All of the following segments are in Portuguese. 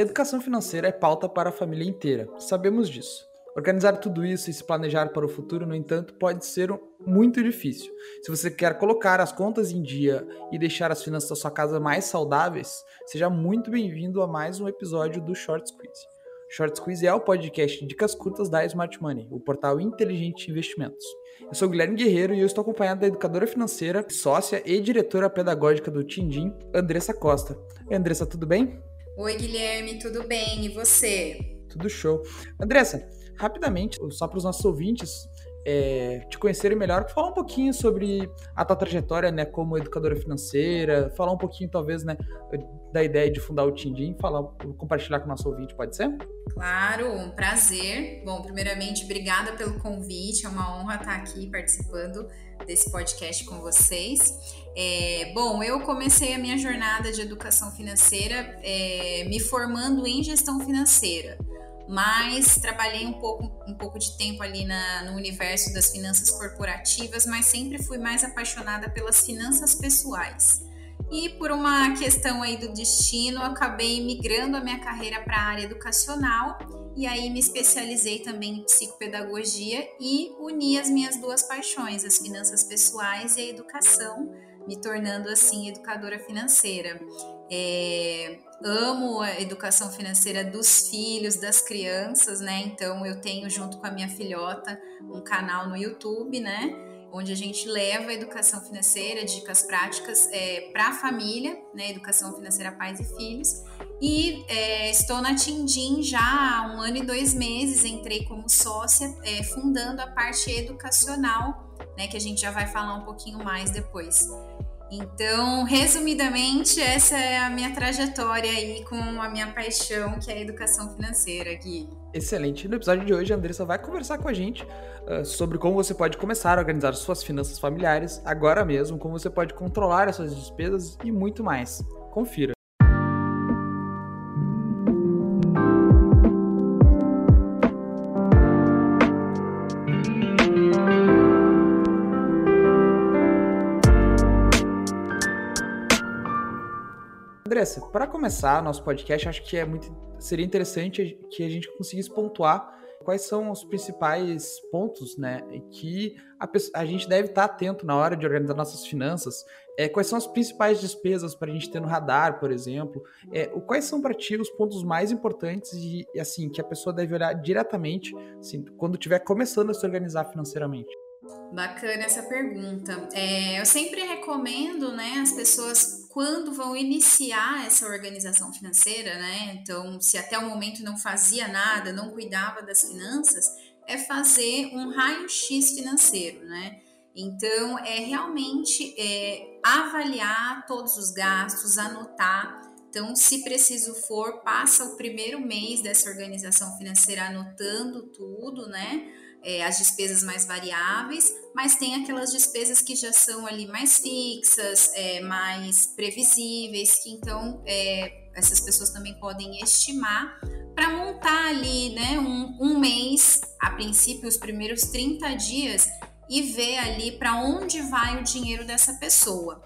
Educação financeira é pauta para a família inteira, sabemos disso. Organizar tudo isso e se planejar para o futuro, no entanto, pode ser muito difícil. Se você quer colocar as contas em dia e deixar as finanças da sua casa mais saudáveis, seja muito bem-vindo a mais um episódio do Short Squeeze. Short Squeeze é o podcast de dicas curtas da Smart Money, o portal inteligente de investimentos. Eu sou Guilherme Guerreiro e eu estou acompanhado da educadora financeira, sócia e diretora pedagógica do Tindim, Andressa Costa. Andressa, tudo bem? Oi, Guilherme, tudo bem? E você? Tudo show. Andressa, rapidamente, só para os nossos ouvintes é, te conhecerem melhor, falar um pouquinho sobre a tua trajetória, né, como educadora financeira, falar um pouquinho, talvez, né, da ideia de fundar o Tindim, falar, compartilhar com o nosso ouvinte, pode ser? Claro, um prazer. Bom, primeiramente, obrigada pelo convite, é uma honra estar aqui participando desse podcast com vocês. É, bom, eu comecei a minha jornada de educação financeira é, me formando em gestão financeira mas trabalhei um pouco, um pouco de tempo ali na, no universo das finanças corporativas, mas sempre fui mais apaixonada pelas finanças pessoais. E por uma questão aí do destino, acabei migrando a minha carreira para a área educacional e aí me especializei também em psicopedagogia e uni as minhas duas paixões, as finanças pessoais e a educação, me tornando assim educadora financeira. É, amo a educação financeira dos filhos, das crianças, né? Então eu tenho junto com a minha filhota um canal no YouTube, né? Onde a gente leva a educação financeira, dicas práticas é, para a família, né? Educação financeira pais e filhos. E é, estou na Tindim já há um ano e dois meses, entrei como sócia, é, fundando a parte educacional, né? Que a gente já vai falar um pouquinho mais depois. Então, resumidamente, essa é a minha trajetória aí com a minha paixão, que é a educação financeira, Gui. Excelente. No episódio de hoje, a Andressa vai conversar com a gente uh, sobre como você pode começar a organizar suas finanças familiares agora mesmo, como você pode controlar as suas despesas e muito mais. Confira. Andressa, para começar nosso podcast, acho que é muito seria interessante que a gente conseguisse pontuar quais são os principais pontos, né, que a, a gente deve estar atento na hora de organizar nossas finanças. É, quais são as principais despesas para a gente ter no radar, por exemplo? É, quais são para ti os pontos mais importantes e, assim que a pessoa deve olhar diretamente, assim, quando estiver começando a se organizar financeiramente? Bacana essa pergunta. É, eu sempre recomendo, né, as pessoas quando vão iniciar essa organização financeira, né? Então, se até o momento não fazia nada, não cuidava das finanças, é fazer um raio-x financeiro, né? Então, é realmente é, avaliar todos os gastos, anotar. Então, se preciso for, passa o primeiro mês dessa organização financeira anotando tudo, né? É, as despesas mais variáveis, mas tem aquelas despesas que já são ali mais fixas, é, mais previsíveis, que então é, essas pessoas também podem estimar para montar ali né, um, um mês, a princípio, os primeiros 30 dias, e ver ali para onde vai o dinheiro dessa pessoa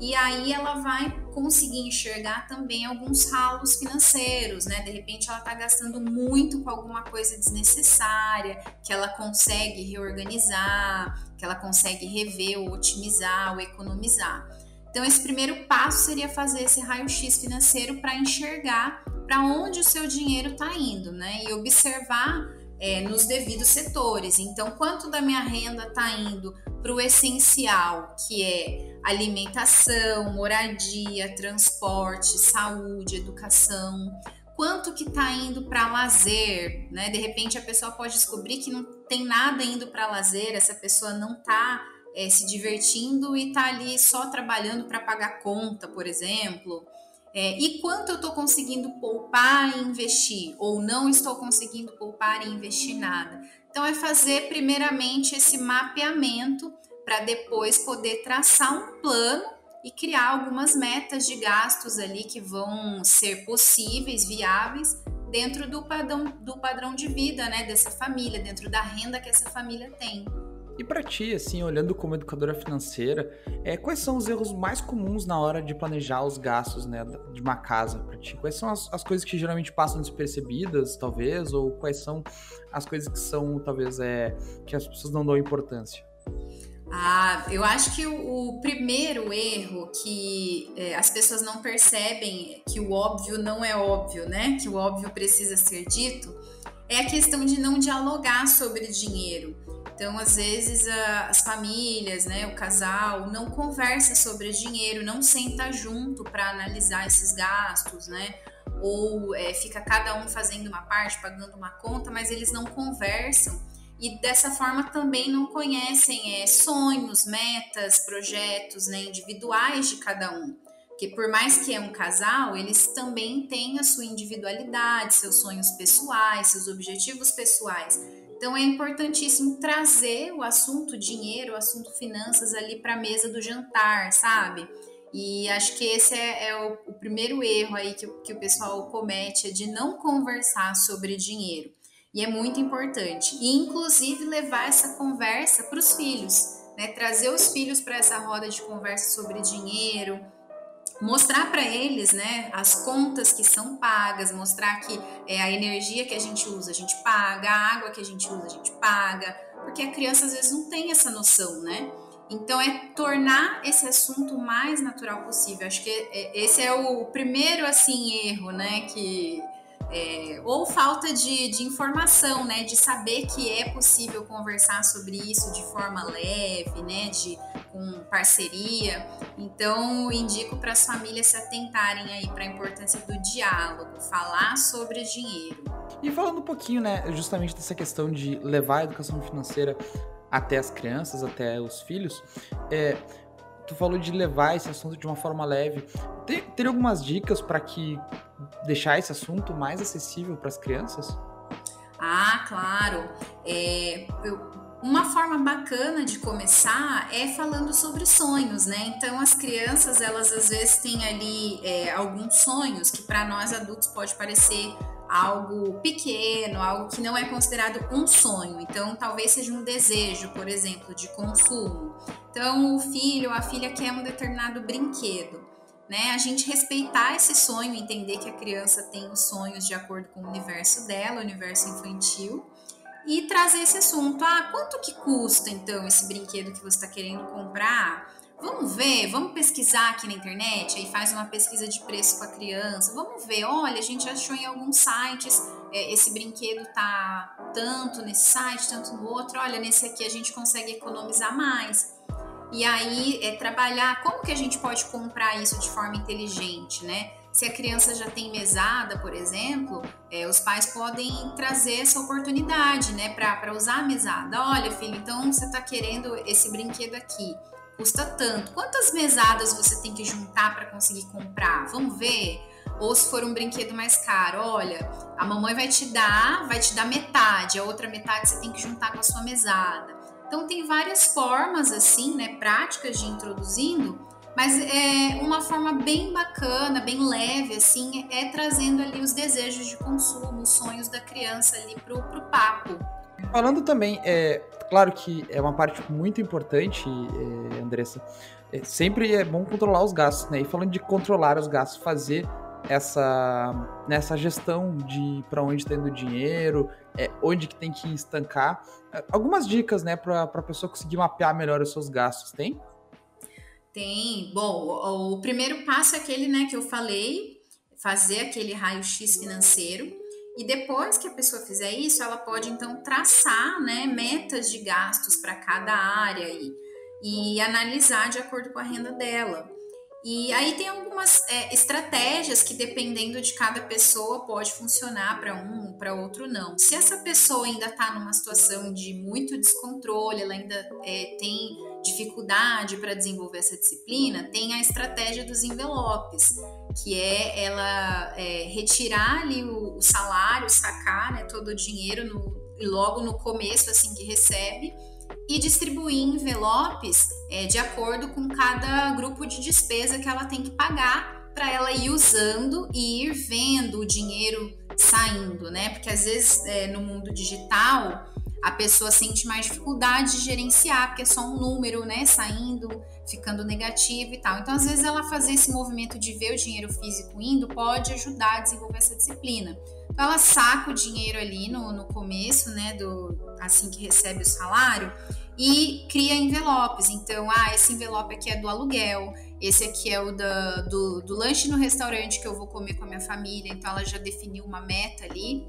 e aí ela vai conseguir enxergar também alguns ralos financeiros, né? De repente ela está gastando muito com alguma coisa desnecessária, que ela consegue reorganizar, que ela consegue rever ou otimizar ou economizar. Então esse primeiro passo seria fazer esse raio-x financeiro para enxergar para onde o seu dinheiro está indo, né? E observar é, nos devidos setores. Então, quanto da minha renda está indo para o essencial, que é alimentação, moradia, transporte, saúde, educação? Quanto que está indo para lazer, né? De repente a pessoa pode descobrir que não tem nada indo para lazer, essa pessoa não está é, se divertindo e está ali só trabalhando para pagar conta, por exemplo. É, e quanto eu estou conseguindo poupar e investir, ou não estou conseguindo poupar e investir nada. Então, é fazer primeiramente esse mapeamento para depois poder traçar um plano e criar algumas metas de gastos ali que vão ser possíveis, viáveis, dentro do padrão, do padrão de vida né, dessa família, dentro da renda que essa família tem. E para ti, assim, olhando como educadora financeira, é, quais são os erros mais comuns na hora de planejar os gastos né, de uma casa para ti? Quais são as, as, coisas que geralmente passam despercebidas, talvez, ou quais são as coisas que são, talvez, é, que as pessoas não dão importância? Ah, eu acho que o, primeiro erro que é, as pessoas não percebem que o óbvio não é óbvio, né? Que o óbvio precisa ser dito, é a questão de não dialogar sobre dinheiro. Então, às vezes, a, as famílias, né, o casal, não conversa sobre dinheiro, não senta junto para analisar esses gastos, né? Ou é, fica cada um fazendo uma parte, pagando uma conta, mas eles não conversam e dessa forma também não conhecem é, sonhos, metas, projetos né, individuais de cada um. Porque por mais que é um casal, eles também têm a sua individualidade, seus sonhos pessoais, seus objetivos pessoais. Então é importantíssimo trazer o assunto dinheiro, o assunto finanças ali para a mesa do jantar, sabe? E acho que esse é, é o, o, primeiro erro aí que, que o pessoal comete, é de não conversar sobre dinheiro. E é muito importante. E, inclusive, levar essa conversa para os filhos, né? Trazer os filhos para essa roda de conversa sobre dinheiro, mostrar para eles né, as contas que são pagas, mostrar que é, a energia que a gente usa, a gente paga, a água que a gente usa, a gente paga, porque a criança às vezes não tem essa noção, né? Então é tornar esse assunto o mais natural possível. Acho que é, esse é o primeiro assim erro, né, que é, ou falta de, de, informação, né, de saber que é possível conversar sobre isso de forma leve, né, de com parceria. Então, indico para as famílias se atentarem aí para a importância do diálogo, falar sobre dinheiro. E falando um pouquinho, né, justamente dessa questão de levar a educação financeira até as crianças, até os filhos, é, tu falou de levar esse assunto de uma forma leve. Tem, tem algumas dicas para que deixar esse assunto mais acessível para as crianças? Ah, claro. É, eu, uma forma bacana de começar é falando sobre sonhos, né? Então as crianças elas às vezes têm ali é, alguns sonhos que para nós adultos pode parecer algo pequeno, algo que não é considerado um sonho. Então, talvez seja um desejo, por exemplo, de consumo. Então, o filho ou a filha quer um determinado brinquedo. Né? A gente respeitar esse sonho, entender que a criança tem os sonhos de acordo com o universo dela, o universo infantil, e trazer esse assunto. Ah, quanto que custa então esse brinquedo que você está querendo comprar? Vamos ver, vamos pesquisar aqui na internet, aí faz uma pesquisa de preço com a criança. Vamos ver, olha, a gente achou em alguns sites, é, esse brinquedo tá tanto nesse site, tanto no outro. Olha, nesse aqui a gente consegue economizar mais. E aí é trabalhar como que a gente pode comprar isso de forma inteligente, né? Se a criança já tem mesada, por exemplo, é, os pais podem trazer essa oportunidade, né, para usar a mesada. Olha, filho, então você está querendo esse brinquedo aqui custa tanto. Quantas mesadas você tem que juntar para conseguir comprar? Vamos ver? Ou se for um brinquedo mais caro, olha, a mamãe vai te dar, vai te dar metade, a outra metade você tem que juntar com a sua mesada. Então tem várias formas assim, né, práticas de introduzindo, mas é uma forma bem bacana, bem leve assim, é trazendo ali os desejos de consumo, os sonhos da criança ali pro, pro papo. Falando também, é, claro que é uma parte muito importante, é, Andressa. É, sempre é bom controlar os gastos, né? E falando de controlar os gastos, fazer essa nessa gestão de para onde está indo o dinheiro, é, onde que tem que estancar. É, algumas dicas, né, para a pessoa conseguir mapear melhor os seus gastos, tem? Tem. Bom, o, o primeiro passo é aquele, né, que eu falei, fazer aquele raio-x financeiro e depois que a pessoa fizer isso, ela pode então traçar né, metas de gastos para cada área e, e analisar de acordo com a renda dela. E aí tem algumas é, estratégias que, dependendo de cada pessoa, pode funcionar para um, para outro não. Se essa pessoa ainda está numa situação de muito descontrole, ela ainda é, tem dificuldade para desenvolver essa disciplina, tem a estratégia dos envelopes, que é ela é, retirar ali o, o, salário, sacar né, todo o dinheiro no, logo no começo, assim que recebe e distribuir envelopes é, de acordo com cada grupo de despesa que ela tem que pagar para ela ir usando e ir vendo o dinheiro saindo, né? Porque às vezes é, no mundo digital a pessoa sente mais dificuldade de gerenciar, porque é só um número, né, saindo, ficando negativo e tal. Então, às vezes, ela fazer esse movimento de ver o dinheiro físico indo pode ajudar a desenvolver essa disciplina. Então, ela saca o dinheiro ali no, no começo, né, do assim que recebe o salário, e cria envelopes. Então, ah, esse envelope aqui é do aluguel, esse aqui é o da, do, do lanche no restaurante que eu vou comer com a minha família. Então, ela já definiu uma meta ali.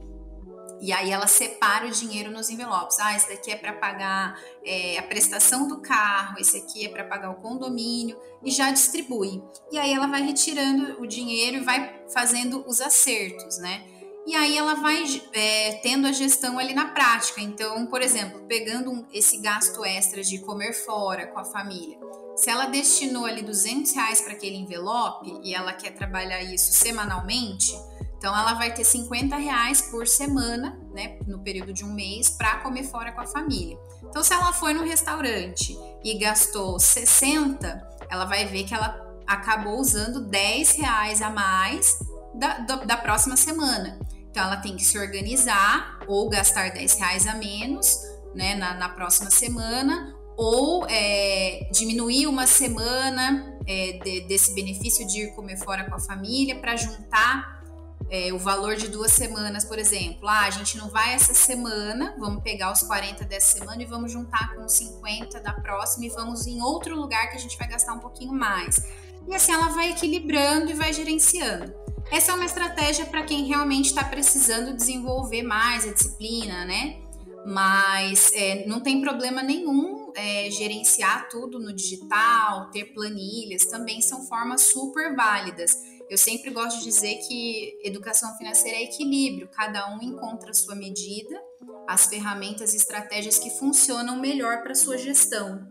E aí ela separa o dinheiro nos envelopes. Ah, esse daqui é para pagar é, a prestação do carro, esse aqui é para pagar o condomínio e já distribui. E aí ela vai retirando o dinheiro e vai fazendo os acertos, né? e aí ela vai é, tendo a gestão ali na prática. Então, por exemplo, pegando um, esse gasto extra de comer fora com a família, se ela destinou ali 200 reais para aquele envelope e ela quer trabalhar isso semanalmente, então ela vai ter 50 reais por semana, né, no período de um mês, para comer fora com a família. Então, se ela foi no restaurante e gastou 60, ela vai ver que ela acabou usando 10 reais a mais da, da próxima semana. Então ela tem que se organizar ou gastar 10 reais a menos né, na, na próxima semana, ou é, diminuir uma semana é, de, desse benefício de ir comer fora com a família para juntar é, o valor de duas semanas, por exemplo. Ah, a gente não vai essa semana, vamos pegar os 40 dessa semana e vamos juntar com os 50 da próxima e vamos em outro lugar que a gente vai gastar um pouquinho mais. E assim ela vai equilibrando e vai gerenciando. Essa é uma estratégia para quem realmente está precisando desenvolver mais a disciplina, né? Mas é, não tem problema nenhum é, gerenciar tudo no digital, ter planilhas, também são formas super válidas. Eu sempre gosto de dizer que educação financeira é equilíbrio, cada um encontra a sua medida, as ferramentas e estratégias que funcionam melhor para sua gestão.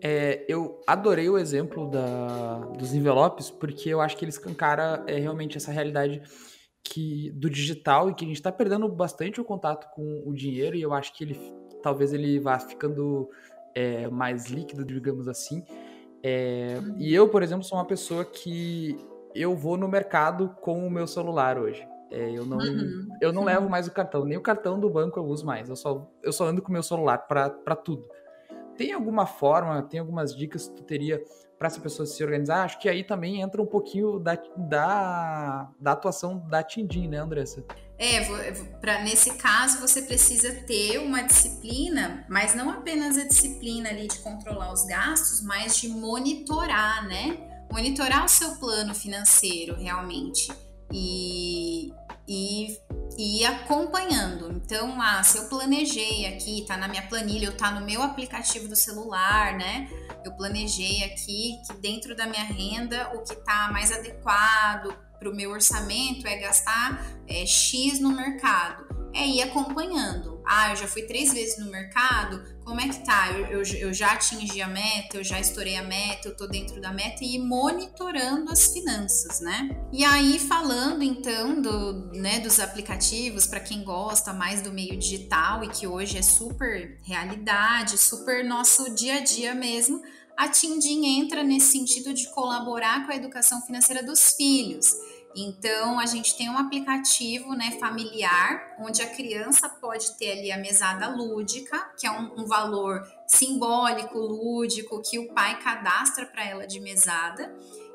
É, eu adorei o exemplo da, dos envelopes, porque eu acho que ele escancara é, realmente essa realidade que do digital e que a gente está perdendo bastante o contato com o dinheiro, e eu acho que ele talvez ele vá ficando é, mais líquido, digamos assim. É, e eu, por exemplo, sou uma pessoa que eu vou no mercado com o meu celular hoje. É, eu não, uhum. eu não levo mais o cartão, nem o cartão do banco eu uso mais. Eu só, eu só ando com o meu celular para tudo. Tem alguma forma, tem algumas dicas que tu teria para essa pessoa se organizar? Acho que aí também entra um pouquinho da, da, da atuação da Tindim, né, Andressa? É, pra, nesse caso você precisa ter uma disciplina, mas não apenas a disciplina ali de controlar os gastos, mas de monitorar, né? Monitorar o seu plano financeiro realmente. E, e, e ir acompanhando. Então, ah, se eu planejei aqui, tá na minha planilha, ou tá no meu aplicativo do celular, né? Eu planejei aqui que dentro da minha renda o que tá mais adequado para o meu orçamento é gastar é, X no mercado. É ir acompanhando. Ah, eu já fui três vezes no mercado, como é que tá? Eu, eu, eu, já atingi a meta, eu já estourei a meta, eu tô dentro da meta e monitorando as finanças, né? E aí, falando então do, né, dos aplicativos, para quem gosta mais do meio digital e que hoje é super realidade, super nosso dia a dia mesmo, a Tindim entra nesse sentido de colaborar com a educação financeira dos filhos. Então, a gente tem um aplicativo né, familiar, onde a criança pode ter ali a mesada lúdica, que é um, um valor simbólico, lúdico, que o pai cadastra para ela de mesada.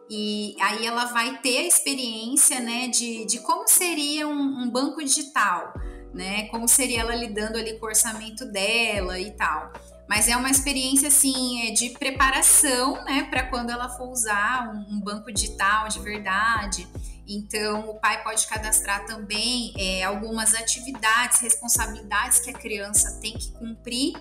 E aí ela vai ter a experiência né, de, de como seria um, um banco digital, né? Como seria ela lidando ali com o orçamento dela e tal. Mas é uma experiência assim é de preparação, né, para quando ela for usar um, um banco digital de verdade. Então, o pai pode cadastrar também é, algumas atividades, responsabilidades que a criança tem que cumprir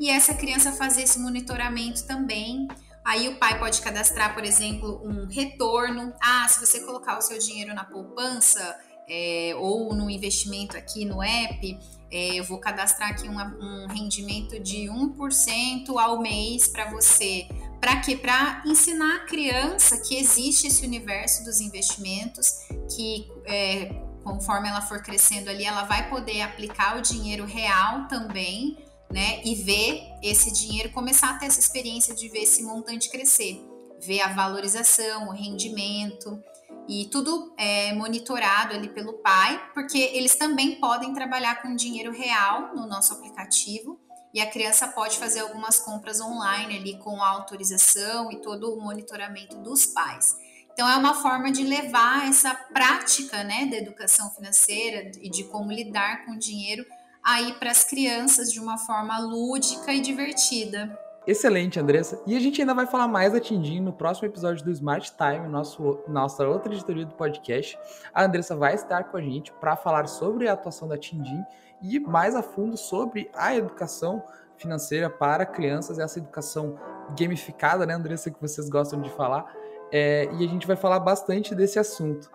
e essa criança fazer esse monitoramento também. Aí o pai pode cadastrar, por exemplo, um retorno. Ah, se você colocar o seu dinheiro na poupança é, ou no investimento aqui no app, é, eu vou cadastrar aqui uma, um rendimento de 1% ao mês para você para quê? Para ensinar a criança que existe esse universo dos investimentos, que é, conforme ela for crescendo ali, ela vai poder aplicar o dinheiro real também, né? E ver esse dinheiro, começar a ter essa experiência de ver esse montante crescer, ver a valorização, o rendimento. E tudo é monitorado ali pelo pai, porque eles também podem trabalhar com dinheiro real no nosso aplicativo e a criança pode fazer algumas compras online ali com a autorização e todo o monitoramento dos pais. Então é uma forma de levar essa prática, né, da educação financeira e de como lidar com o dinheiro aí para as crianças de uma forma lúdica e divertida. Excelente, Andressa. E a gente ainda vai falar mais da Tindim no próximo episódio do Smart Time, nosso, nossa outra editoria do podcast. A Andressa vai estar com a gente para falar sobre a atuação da Tindim e mais a fundo sobre a educação financeira para crianças, essa educação gamificada, né, Andressa, que vocês gostam de falar. É, e a gente vai falar bastante desse assunto.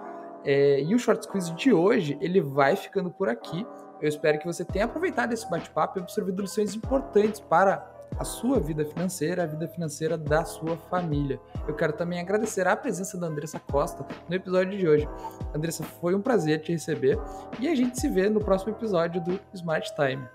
É, e o Short Quiz de hoje, ele vai ficando por aqui. Eu espero que você tenha aproveitado esse bate-papo e absorvido lições importantes para a sua vida financeira, a vida financeira da sua família. Eu quero também agradecer a presença da Andressa Costa no episódio de hoje. Andressa, foi um prazer te receber e a gente se vê no próximo episódio do Smart Time.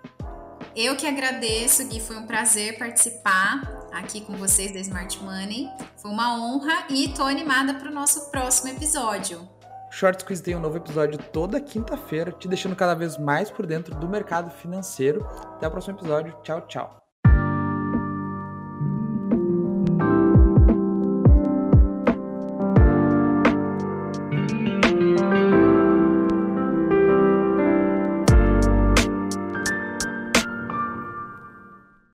Eu que agradeço, Gui, foi um prazer participar aqui com vocês da Smart Money. Foi uma honra e tô animada para o nosso próximo episódio. Short Quiz tem um novo episódio toda quinta-feira, te deixando cada vez mais por dentro do mercado financeiro. Até o próximo episódio. Tchau, tchau.